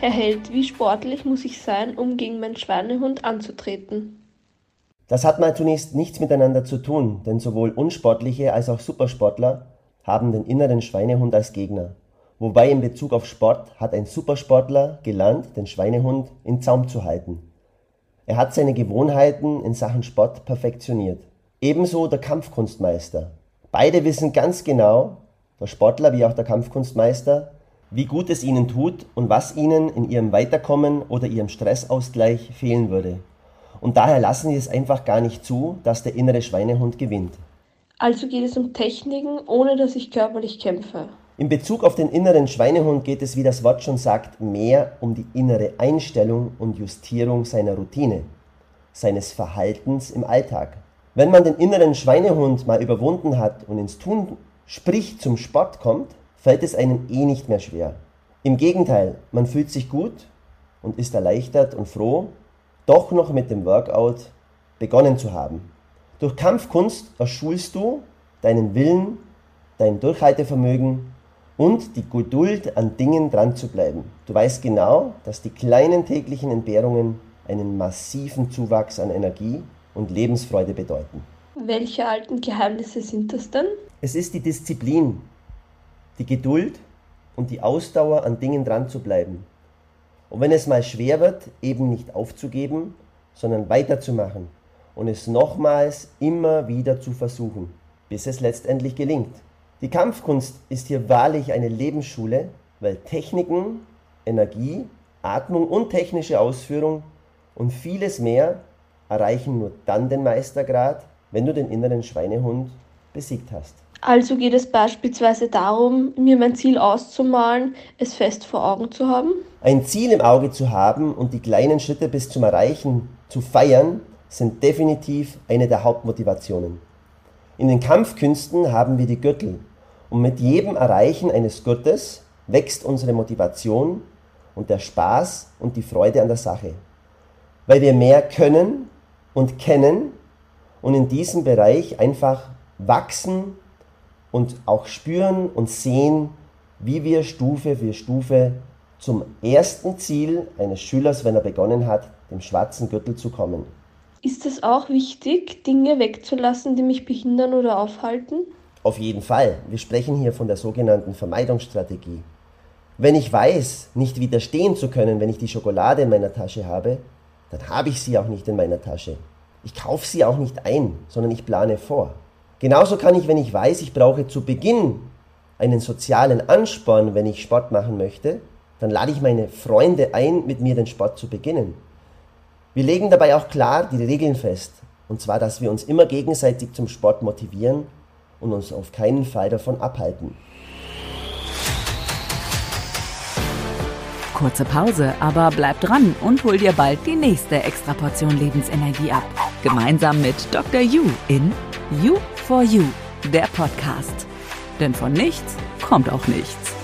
Herr Held, wie sportlich muss ich sein, um gegen meinen Schweinehund anzutreten? Das hat mal zunächst nichts miteinander zu tun, denn sowohl unsportliche als auch Supersportler haben den inneren Schweinehund als Gegner. Wobei in Bezug auf Sport hat ein Supersportler gelernt, den Schweinehund in Zaum zu halten. Er hat seine Gewohnheiten in Sachen Sport perfektioniert. Ebenso der Kampfkunstmeister. Beide wissen ganz genau, der Sportler wie auch der Kampfkunstmeister, wie gut es ihnen tut und was ihnen in ihrem Weiterkommen oder ihrem Stressausgleich fehlen würde. Und daher lassen sie es einfach gar nicht zu, dass der innere Schweinehund gewinnt. Also geht es um Techniken, ohne dass ich körperlich kämpfe. In Bezug auf den inneren Schweinehund geht es, wie das Wort schon sagt, mehr um die innere Einstellung und Justierung seiner Routine, seines Verhaltens im Alltag. Wenn man den inneren Schweinehund mal überwunden hat und ins Tun, sprich zum Sport kommt, fällt es einem eh nicht mehr schwer. Im Gegenteil, man fühlt sich gut und ist erleichtert und froh, doch noch mit dem Workout begonnen zu haben. Durch Kampfkunst erschulst du deinen Willen, dein Durchhaltevermögen und die Geduld an Dingen dran zu bleiben. Du weißt genau, dass die kleinen täglichen Entbehrungen einen massiven Zuwachs an Energie und Lebensfreude bedeuten. Welche alten Geheimnisse sind das denn? Es ist die Disziplin, die Geduld und die Ausdauer an Dingen dran zu bleiben. Und wenn es mal schwer wird, eben nicht aufzugeben, sondern weiterzumachen und es nochmals immer wieder zu versuchen, bis es letztendlich gelingt. Die Kampfkunst ist hier wahrlich eine Lebensschule, weil Techniken, Energie, Atmung und technische Ausführung und vieles mehr erreichen nur dann den Meistergrad, wenn du den inneren Schweinehund besiegt hast. Also geht es beispielsweise darum, mir mein Ziel auszumalen, es fest vor Augen zu haben? Ein Ziel im Auge zu haben und die kleinen Schritte bis zum Erreichen zu feiern, sind definitiv eine der Hauptmotivationen. In den Kampfkünsten haben wir die Gürtel und mit jedem Erreichen eines Gürtels wächst unsere Motivation und der Spaß und die Freude an der Sache, weil wir mehr können und kennen und in diesem Bereich einfach wachsen und auch spüren und sehen, wie wir Stufe für Stufe zum ersten Ziel eines Schülers, wenn er begonnen hat, dem schwarzen Gürtel zu kommen. Ist es auch wichtig, Dinge wegzulassen, die mich behindern oder aufhalten? Auf jeden Fall. Wir sprechen hier von der sogenannten Vermeidungsstrategie. Wenn ich weiß, nicht widerstehen zu können, wenn ich die Schokolade in meiner Tasche habe, dann habe ich sie auch nicht in meiner Tasche. Ich kaufe sie auch nicht ein, sondern ich plane vor. Genauso kann ich, wenn ich weiß, ich brauche zu Beginn einen sozialen Ansporn, wenn ich Sport machen möchte, dann lade ich meine Freunde ein, mit mir den Sport zu beginnen. Wir legen dabei auch klar die Regeln fest, und zwar, dass wir uns immer gegenseitig zum Sport motivieren und uns auf keinen Fall davon abhalten. Kurze Pause, aber bleib dran und hol dir bald die nächste Extraportion Lebensenergie ab. Gemeinsam mit Dr. Yu in You for You, der Podcast. Denn von nichts kommt auch nichts.